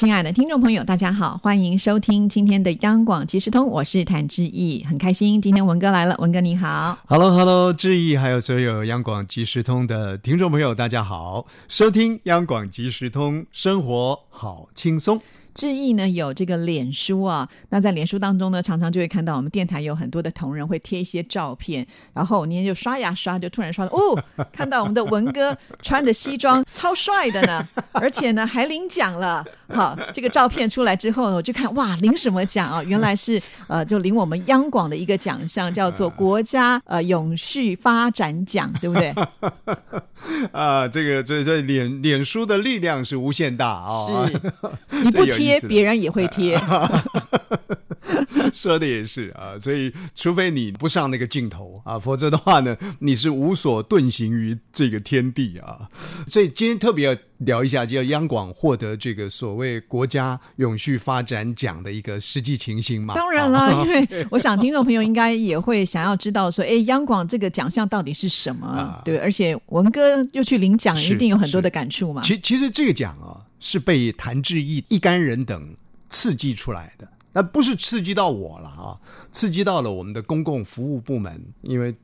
亲爱的听众朋友，大家好，欢迎收听今天的央广即时通，我是谭志毅，很开心今天文哥来了，文哥你好，Hello Hello，志毅还有所有央广即时通的听众朋友，大家好，收听央广即时通，生活好轻松。志毅呢有这个脸书啊，那在脸书当中呢，常常就会看到我们电台有很多的同仁会贴一些照片，然后今天就刷牙刷，就突然刷到哦，看到我们的文哥穿着西装，超帅的呢，而且呢还领奖了。好，这个照片出来之后呢，我就看哇，领什么奖啊？原来是呃，就领我们央广的一个奖项，叫做 国家呃永续发展奖，对不对？啊，这个这这脸脸书的力量是无限大啊！是，你不贴，别人也会贴。说的也是啊，所以除非你不上那个镜头啊，否则的话呢，你是无所遁形于这个天地啊。所以今天特别要聊一下，就要央广获得这个所谓国家永续发展奖的一个实际情形嘛。当然了，因为我想听众朋友应该也会想要知道说，哎，央广这个奖项到底是什么？对，而且文哥又去领奖，一定有很多的感触嘛。其其实这个奖啊，是被谭志毅一干人等刺激出来的。那不是刺激到我了啊，刺激到了我们的公共服务部门，因为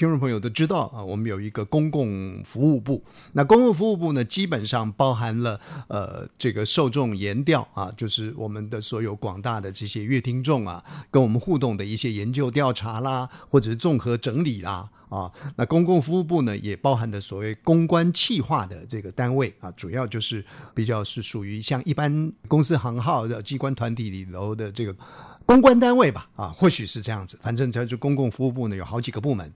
听众朋友都知道啊，我们有一个公共服务部。那公共服务部呢，基本上包含了呃这个受众研调啊，就是我们的所有广大的这些乐听众啊，跟我们互动的一些研究调查啦，或者是综合整理啦。啊，那公共服务部呢，也包含的所谓公关企划的这个单位啊，主要就是比较是属于像一般公司行号的机关团体里头的这个公关单位吧，啊，或许是这样子。反正它就公共服务部呢，有好几个部门。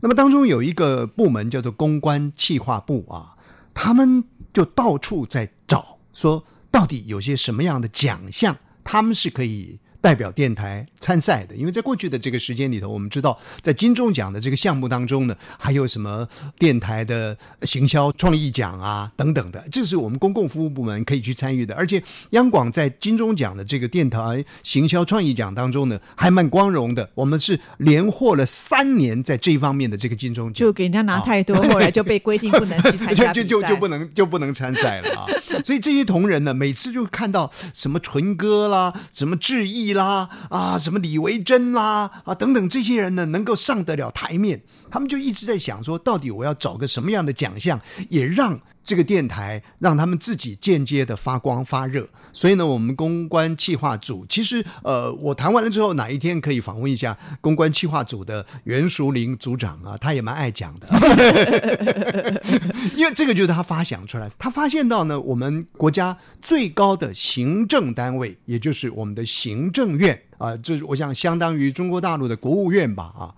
那么当中有一个部门叫做公关企划部啊，他们就到处在找，说到底有些什么样的奖项，他们是可以。代表电台参赛的，因为在过去的这个时间里头，我们知道在金钟奖的这个项目当中呢，还有什么电台的行销创意奖啊等等的，这是我们公共服务部门可以去参与的。而且央广在金钟奖的这个电台行销创意奖当中呢，还蛮光荣的，我们是连获了三年在这一方面的这个金钟奖，就给人家拿太多，后来就被规定不能去参加就就就不能就不能参赛了啊！所以这些同仁呢，每次就看到什么纯哥啦，什么志啦啊，什么李维珍啦啊等等这些人呢，能够上得了台面，他们就一直在想说，到底我要找个什么样的奖项，也让。这个电台让他们自己间接的发光发热，所以呢，我们公关企划组其实，呃，我谈完了之后，哪一天可以访问一下公关企划组的袁淑玲组长啊？他也蛮爱讲的，因为这个就是他发想出来，他发现到呢，我们国家最高的行政单位，也就是我们的行政院啊，这我想相当于中国大陆的国务院吧啊。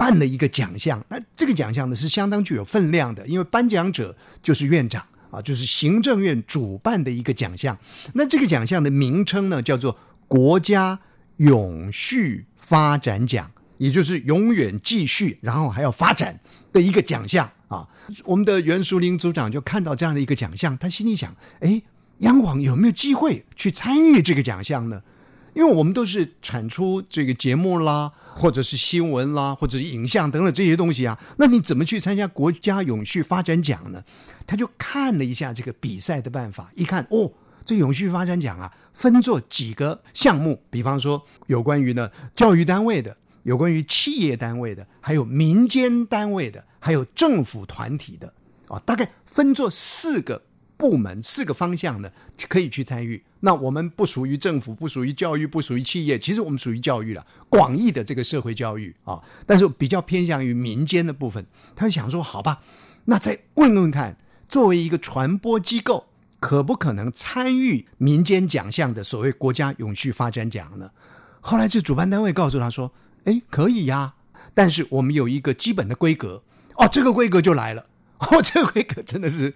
办了一个奖项，那这个奖项呢是相当具有分量的，因为颁奖者就是院长啊，就是行政院主办的一个奖项。那这个奖项的名称呢叫做国家永续发展奖，也就是永远继续，然后还要发展的一个奖项啊。我们的袁淑玲组长就看到这样的一个奖项，他心里想：哎，央广有没有机会去参与这个奖项呢？因为我们都是产出这个节目啦，或者是新闻啦，或者是影像等等这些东西啊，那你怎么去参加国家永续发展奖呢？他就看了一下这个比赛的办法，一看哦，这永续发展奖啊，分作几个项目，比方说有关于呢教育单位的，有关于企业单位的，还有民间单位的，还有政府团体的，啊，大概分作四个。部门四个方向的可以去参与。那我们不属于政府，不属于教育，不属于企业，其实我们属于教育了，广义的这个社会教育啊。但是比较偏向于民间的部分。他就想说，好吧，那再问问看，作为一个传播机构，可不可能参与民间奖项的所谓国家永续发展奖呢？后来这主办单位告诉他说，哎，可以呀，但是我们有一个基本的规格。哦，这个规格就来了。哦，这回可真的是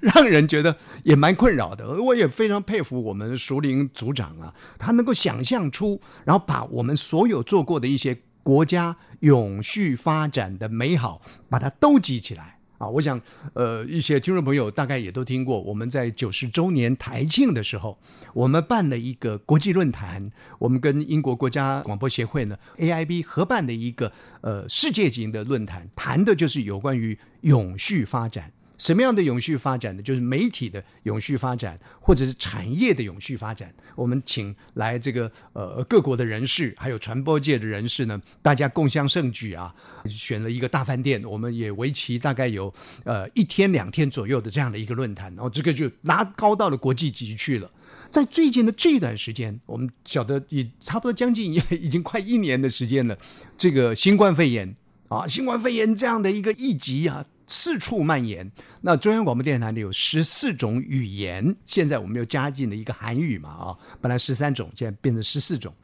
让人觉得也蛮困扰的。我也非常佩服我们熟龄组长啊，他能够想象出，然后把我们所有做过的一些国家永续发展的美好，把它都集起来啊，我想，呃，一些听众朋友大概也都听过，我们在九十周年台庆的时候，我们办了一个国际论坛，我们跟英国国家广播协会呢 AIB 合办的一个呃世界级的论坛，谈的就是有关于永续发展。什么样的永续发展呢？就是媒体的永续发展，或者是产业的永续发展。我们请来这个呃各国的人士，还有传播界的人士呢，大家共襄盛举啊，选了一个大饭店，我们也为期大概有呃一天两天左右的这样的一个论坛，然后这个就拉高到了国际级去了。在最近的这一段时间，我们晓得也差不多将近也已经快一年的时间了，这个新冠肺炎啊，新冠肺炎这样的一个疫疾啊。四处蔓延。那中央广播电视台里有十四种语言，现在我们又加进了一个韩语嘛啊，本来十三种，现在变成十四种。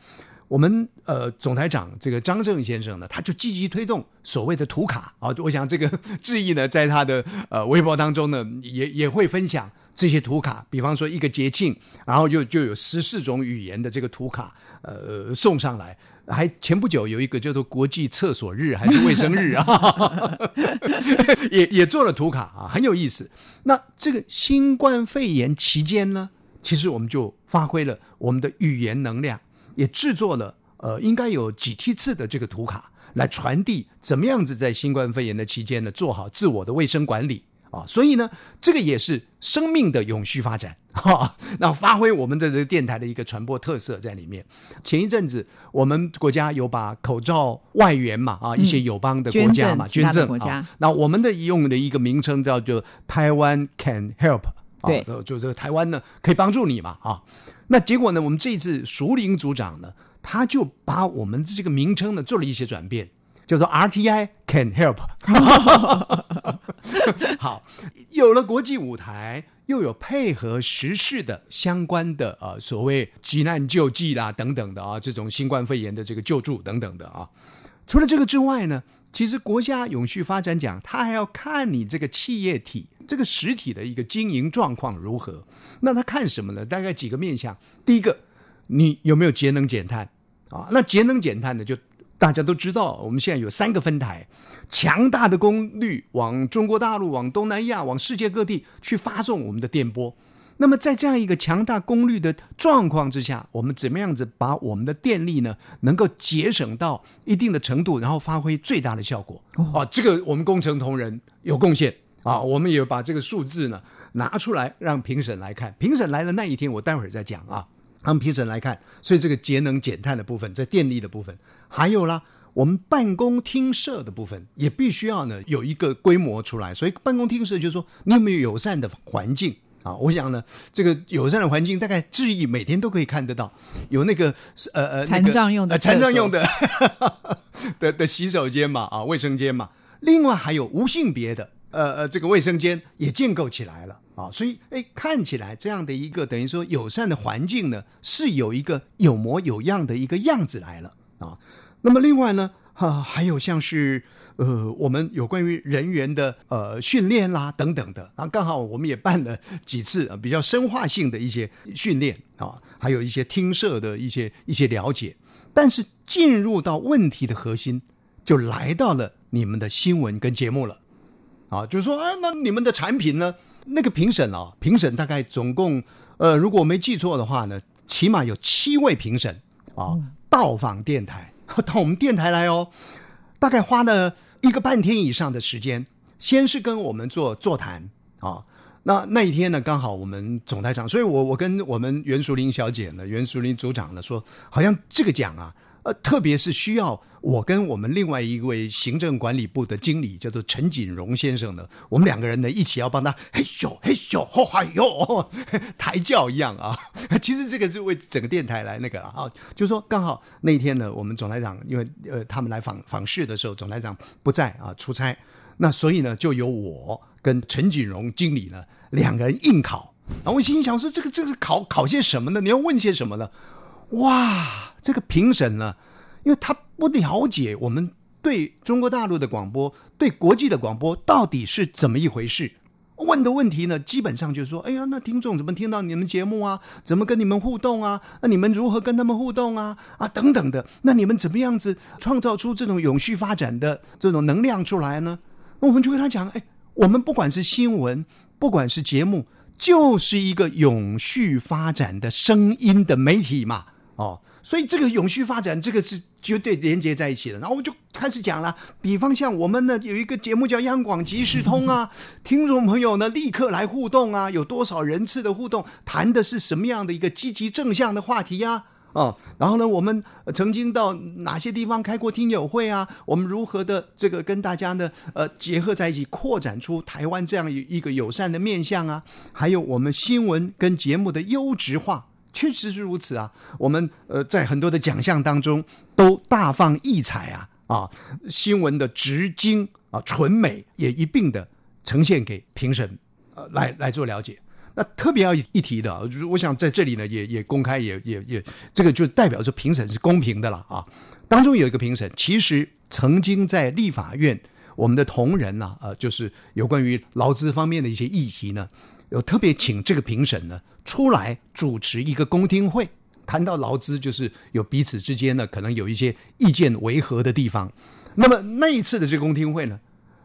我们呃总台长这个张正先生呢，他就积极推动所谓的图卡啊。我想这个 志毅呢，在他的呃微博当中呢，也也会分享这些图卡。比方说一个节庆，然后就就有十四种语言的这个图卡呃送上来。还前不久有一个叫做国际厕所日还是卫生日啊，也也做了图卡啊，很有意思。那这个新冠肺炎期间呢，其实我们就发挥了我们的语言能量，也制作了呃应该有几梯次的这个图卡，来传递怎么样子在新冠肺炎的期间呢，做好自我的卫生管理。啊，所以呢，这个也是生命的永续发展，哈，那发挥我们的这个电台的一个传播特色在里面。前一阵子，我们国家有把口罩外援嘛，啊，一些友邦的国家嘛，捐赠啊，那我们的用的一个名称叫做台湾 Can Help，对，就这个台湾呢可以帮助你嘛，啊，那结果呢，我们这一次熟龄组长呢，他就把我们这个名称呢做了一些转变。叫做 RTI can help，好，有了国际舞台，又有配合时事的相关的啊，所谓急难救济啦等等的啊，这种新冠肺炎的这个救助等等的啊。除了这个之外呢，其实国家永续发展奖，它还要看你这个企业体这个实体的一个经营状况如何。那它看什么呢？大概几个面向。第一个，你有没有节能减碳啊？那节能减碳呢，就大家都知道，我们现在有三个分台，强大的功率往中国大陆、往东南亚、往世界各地去发送我们的电波。那么在这样一个强大功率的状况之下，我们怎么样子把我们的电力呢，能够节省到一定的程度，然后发挥最大的效果？哦，这个我们工程同仁有贡献啊，我们也把这个数字呢拿出来让评审来看。评审来的那一天，我待会儿再讲啊。按评审来看，所以这个节能减碳的部分，在电力的部分，还有啦，我们办公厅舍的部分，也必须要呢有一个规模出来。所以办公厅舍就是说，你有没有友善的环境啊？我想呢，这个友善的环境，大概质疑每天都可以看得到，有那个呃呃残障用的残障用的 的的洗手间嘛啊，卫生间嘛，另外还有无性别的呃呃这个卫生间也建构起来了。啊，所以哎，看起来这样的一个等于说友善的环境呢，是有一个有模有样的一个样子来了啊。那么另外呢，哈，还有像是呃，我们有关于人员的呃训练啦等等的啊，刚好我们也办了几次比较深化性的一些训练啊，还有一些听社的一些一些了解。但是进入到问题的核心，就来到了你们的新闻跟节目了啊，就是说，哎，那你们的产品呢？那个评审啊，评审大概总共，呃，如果我没记错的话呢，起码有七位评审啊，到访电台，到我们电台来哦，大概花了一个半天以上的时间，先是跟我们做座谈啊，那那一天呢，刚好我们总台长，所以我我跟我们袁淑玲小姐呢，袁淑玲组长呢说，好像这个奖啊。呃，特别是需要我跟我们另外一位行政管理部的经理，叫做陈锦荣先生呢，我们两个人呢一起要帮他嘿咻嘿咻吼嗨哟抬轿一样啊。其实这个是为整个电台来那个啊，就是说刚好那一天呢，我们总台长因为呃他们来访访视的时候，总台长不在啊出差，那所以呢就由我跟陈锦荣经理呢两个人应考。然后我心想说，这个这个考考些什么呢？你要问些什么呢？哇，这个评审呢，因为他不了解我们对中国大陆的广播、对国际的广播到底是怎么一回事，问的问题呢，基本上就是说，哎呀，那听众怎么听到你们节目啊？怎么跟你们互动啊？那你们如何跟他们互动啊？啊，等等的，那你们怎么样子创造出这种永续发展的这种能量出来呢？那我们就跟他讲，哎，我们不管是新闻，不管是节目，就是一个永续发展的声音的媒体嘛。哦，所以这个永续发展，这个是绝对连接在一起的。然后我们就开始讲了，比方像我们呢有一个节目叫央广即时通啊，听众朋友呢立刻来互动啊，有多少人次的互动，谈的是什么样的一个积极正向的话题呀？哦，然后呢，我们曾经到哪些地方开过听友会啊？我们如何的这个跟大家呢呃结合在一起，扩展出台湾这样一个友善的面向啊？还有我们新闻跟节目的优质化。确实是如此啊！我们呃在很多的奖项当中都大放异彩啊啊！新闻的直精啊纯美也一并的呈现给评审呃来来做了解。那特别要一提的，就是我想在这里呢也也公开也也也这个就代表着评审是公平的了啊。当中有一个评审，其实曾经在立法院我们的同仁呢呃就是有关于劳资方面的一些议题呢。有特别请这个评审呢出来主持一个公听会，谈到劳资，就是有彼此之间呢可能有一些意见违和的地方。那么那一次的这个公听会呢，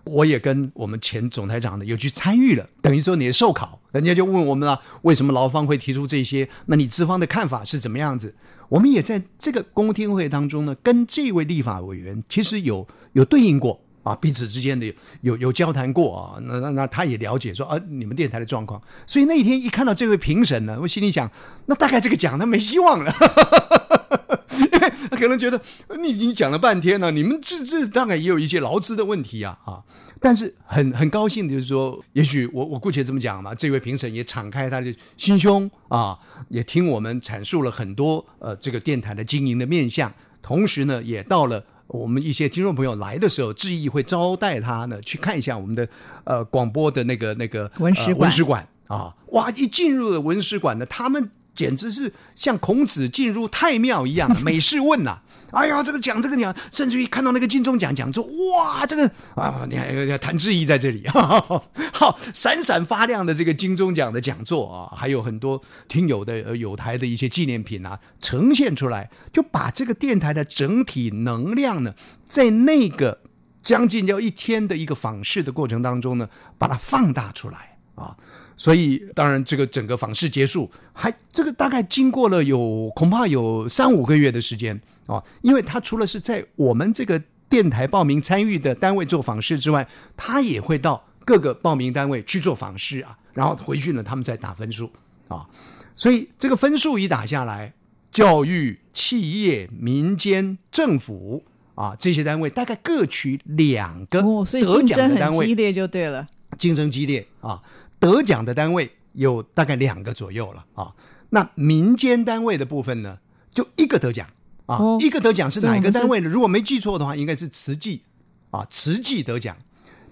我也跟我们前总台长呢有去参与了，等于说你的受考，人家就问我们了，为什么劳方会提出这些？那你资方的看法是怎么样子？我们也在这个公听会当中呢，跟这位立法委员其实有有对应过。啊，彼此之间的有有交谈过啊，那那那他也了解说啊，你们电台的状况，所以那一天一看到这位评审呢，我心里想，那大概这个奖他没希望了，他可能觉得你已经讲了半天了，你们这这大概也有一些劳资的问题啊啊，但是很很高兴的就是说，也许我我姑且这么讲嘛，这位评审也敞开他的心胸啊，也听我们阐述了很多呃这个电台的经营的面向，同时呢，也到了。我们一些听众朋友来的时候，志毅会招待他呢，去看一下我们的呃广播的那个那个文史文史馆啊，哇！一进入了文史馆呢，他们。简直是像孔子进入太庙一样，美事问呐！哎呀，这个讲这个讲，甚至于看到那个金钟奖讲座，哇，这个啊，你看谭志毅在这里，好闪闪发亮的这个金钟奖的讲座啊，还有很多听友的有台的一些纪念品啊，呈现出来，就把这个电台的整体能量呢，在那个将近要一天的一个访视的过程当中呢，把它放大出来啊。所以，当然，这个整个访视结束，还这个大概经过了有恐怕有三五个月的时间啊，因为他除了是在我们这个电台报名参与的单位做访视之外，他也会到各个报名单位去做访视啊，然后回去呢，他们再打分数啊，所以这个分数一打下来，教育、企业、民间、政府啊这些单位大概各取两个得奖的单位，激烈就对了，竞争激烈啊。得奖的单位有大概两个左右了啊，那民间单位的部分呢，就一个得奖啊，一个得奖是哪一个单位呢？如果没记错的话，应该是慈济啊，慈济得奖，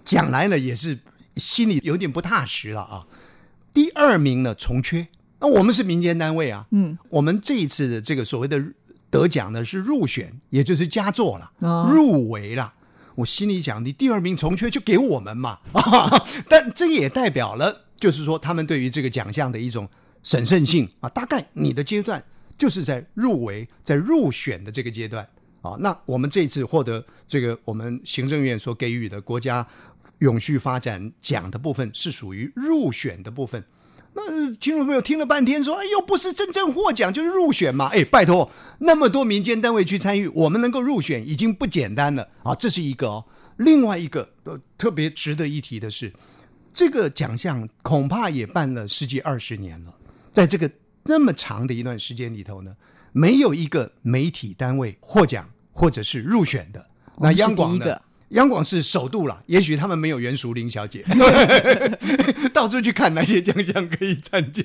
讲来呢也是心里有点不踏实了啊。第二名呢重缺，那我们是民间单位啊，嗯，我们这一次的这个所谓的得奖呢是入选，也就是佳作了，入围了。我心里想，你第二名重缺就给我们嘛，但这也代表了，就是说他们对于这个奖项的一种审慎性啊。大概你的阶段就是在入围、在入选的这个阶段啊。那我们这次获得这个我们行政院所给予的国家永续发展奖的部分，是属于入选的部分。那听众朋友听了半天说：“哎，又不是真正获奖，就是入选嘛。”哎，拜托，那么多民间单位去参与，我们能够入选已经不简单了啊！这是一个哦。另外一个呃特别值得一提的是，这个奖项恐怕也办了十几二十年了，在这个这么长的一段时间里头呢，没有一个媒体单位获奖或者是入选的。那央广的。央广是首度了，也许他们没有袁淑玲小姐，到处去看哪些奖项可以参加。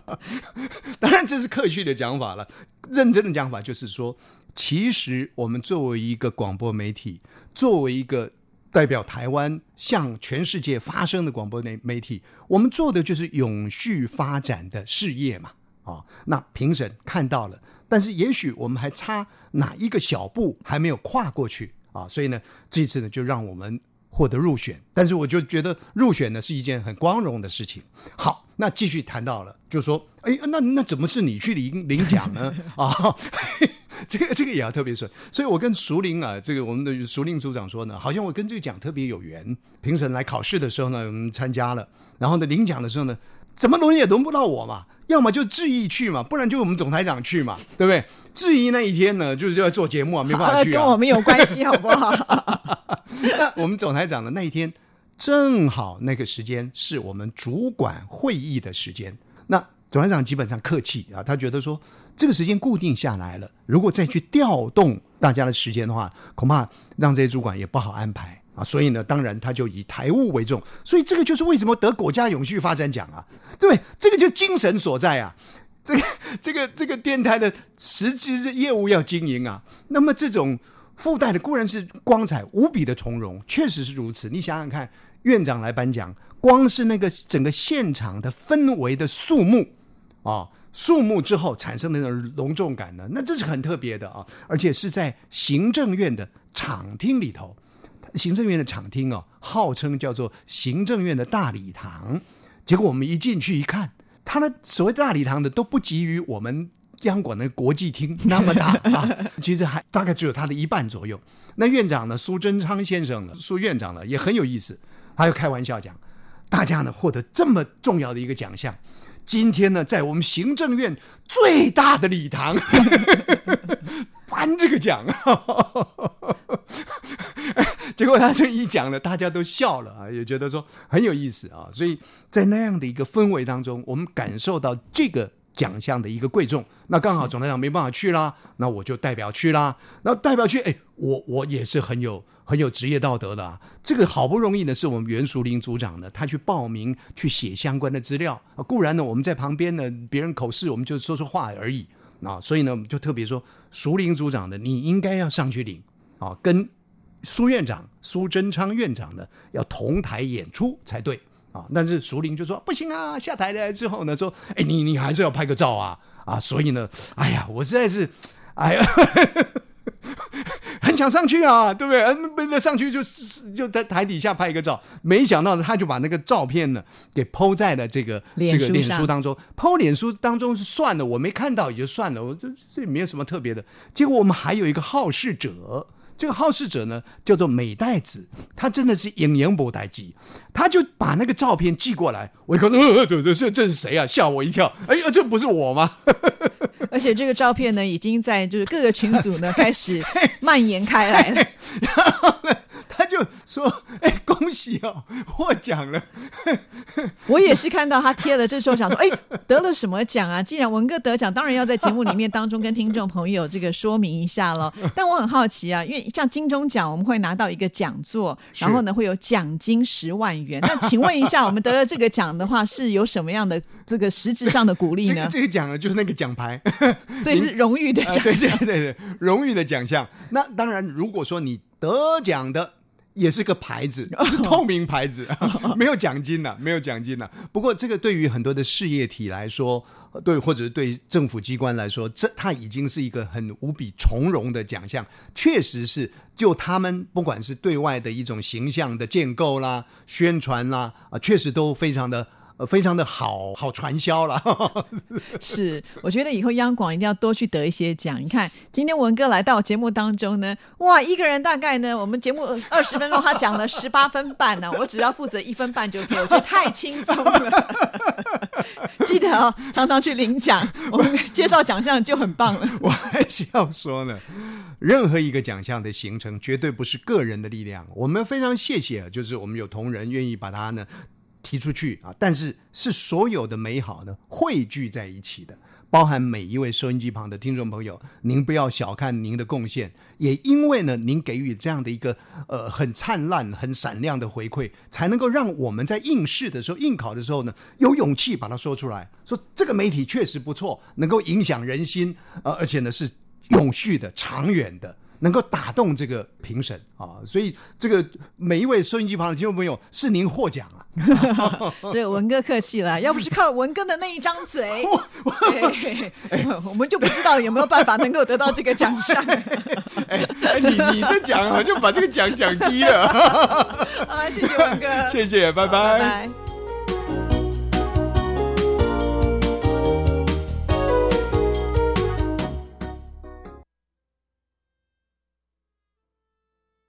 当然这是客气的讲法了，认真的讲法就是说，其实我们作为一个广播媒体，作为一个代表台湾向全世界发声的广播媒媒体，我们做的就是永续发展的事业嘛。啊，那评审看到了，但是也许我们还差哪一个小步还没有跨过去。啊，所以呢，这次呢就让我们获得入选，但是我就觉得入选呢是一件很光荣的事情。好，那继续谈到了，就说，哎，那那怎么是你去领领奖呢？啊，这个这个也要特别说，所以我跟熟林啊，这个我们的熟林组长说呢，好像我跟这个奖特别有缘。评审来考试的时候呢，我们参加了，然后呢领奖的时候呢，怎么轮也轮不到我嘛，要么就志毅去嘛，不然就我们总台长去嘛，对不对？志毅那一天呢，就是要做节目啊，没办法去跟我们有关系，好不好？那我们总台长的那一天，正好那个时间是我们主管会议的时间，那。总台长基本上客气啊，他觉得说这个时间固定下来了，如果再去调动大家的时间的话，恐怕让这些主管也不好安排啊。所以呢，当然他就以台务为重。所以这个就是为什么得国家永续发展奖啊，对，这个就精神所在啊。这个这个这个电台的实际业务要经营啊，那么这种附带的固然是光彩无比的从容，确实是如此。你想想看，院长来颁奖，光是那个整个现场的氛围的肃穆。啊，肃穆之后产生的那种隆重感呢，那这是很特别的啊，而且是在行政院的场厅里头，行政院的场厅哦，号称叫做行政院的大礼堂。结果我们一进去一看，它的所谓大礼堂的都不及于我们央广的国际厅 那么大啊，其实还大概只有它的一半左右。那院长呢，苏贞昌先生呢，苏院长呢也很有意思，他就开玩笑讲，大家呢获得这么重要的一个奖项。今天呢，在我们行政院最大的礼堂 颁这个奖，结果他这一讲呢，大家都笑了啊，也觉得说很有意思啊。所以在那样的一个氛围当中，我们感受到这个奖项的一个贵重。那刚好总台长没办法去啦，那我就代表去啦。那代表去，哎，我我也是很有。很有职业道德的，啊这个好不容易呢，是我们袁淑玲组长呢，他去报名去写相关的资料啊。固然呢，我们在旁边呢，别人口试，我们就说说话而已啊。所以呢，我们就特别说，淑玲组长的，你应该要上去领啊，跟苏院长苏贞昌院长呢要同台演出才对啊。但是苏玲就说不行啊，下台来之后呢，说哎，你你还是要拍个照啊啊。所以呢，哎呀，我实在是，哎呀。很想上去啊，对不对？嗯，那，上去就就在台底下拍一个照。没想到，他就把那个照片呢给抛在了这个这个脸书当中。抛脸书当中是算了，我没看到也就算了，我这这也没有什么特别的。结果我们还有一个好事者。这个好事者呢，叫做美代子，他真的是引言不待机，他就把那个照片寄过来，我一看，呃，这这这是谁啊？吓我一跳！哎呀，这不是我吗？而且这个照片呢，已经在就是各个群组呢开始蔓延开来了。然后呢，他就说：“哎，恭喜哦，获奖了。”我也是看到他贴了，这时候想说：“哎，得了什么奖啊？既然文哥得奖，当然要在节目里面当中跟听众朋友这个说明一下了。”但我很好奇啊，因为像金钟奖，我们会拿到一个讲座，然后呢会有奖金十万元。那请问一下，我们得了这个奖的话，是有什么样的这个实质上的鼓励呢？这个奖呢，就是那个奖牌，所以是荣誉的奖，对对对对，荣誉的奖项。那当然，如果说你得奖的。也是个牌子，透明牌子，没有奖金呐，没有奖金呐。不过这个对于很多的事业体来说，对或者对政府机关来说，这它已经是一个很无比从容的奖项。确实是，就他们不管是对外的一种形象的建构啦、宣传啦，啊，确实都非常的。呃，非常的好好传销了。是，我觉得以后央广一定要多去得一些奖。你看，今天文哥来到节目当中呢，哇，一个人大概呢，我们节目二十分钟，他讲了十八分半呢，我只要负责一分半就可以，我觉得太轻松了。记得哦，常常去领奖，我们介绍奖项就很棒了。我还是要说呢，任何一个奖项的形成，绝对不是个人的力量。我们非常谢谢，就是我们有同仁愿意把它呢。提出去啊！但是是所有的美好呢汇聚在一起的，包含每一位收音机旁的听众朋友，您不要小看您的贡献，也因为呢，您给予这样的一个呃很灿烂、很闪亮的回馈，才能够让我们在应试的时候、应考的时候呢，有勇气把它说出来，说这个媒体确实不错，能够影响人心，呃，而且呢是永续的、长远的。能够打动这个评审啊，所以这个每一位收音机旁的听众朋友，是您获奖啊！对，文哥客气了，要不是靠文哥的那一张嘴，我们就不知道有没有办法能够得到这个奖项。哎，你你这奖好像把这个奖讲低了。啊，谢谢文哥，谢谢拜，拜拜。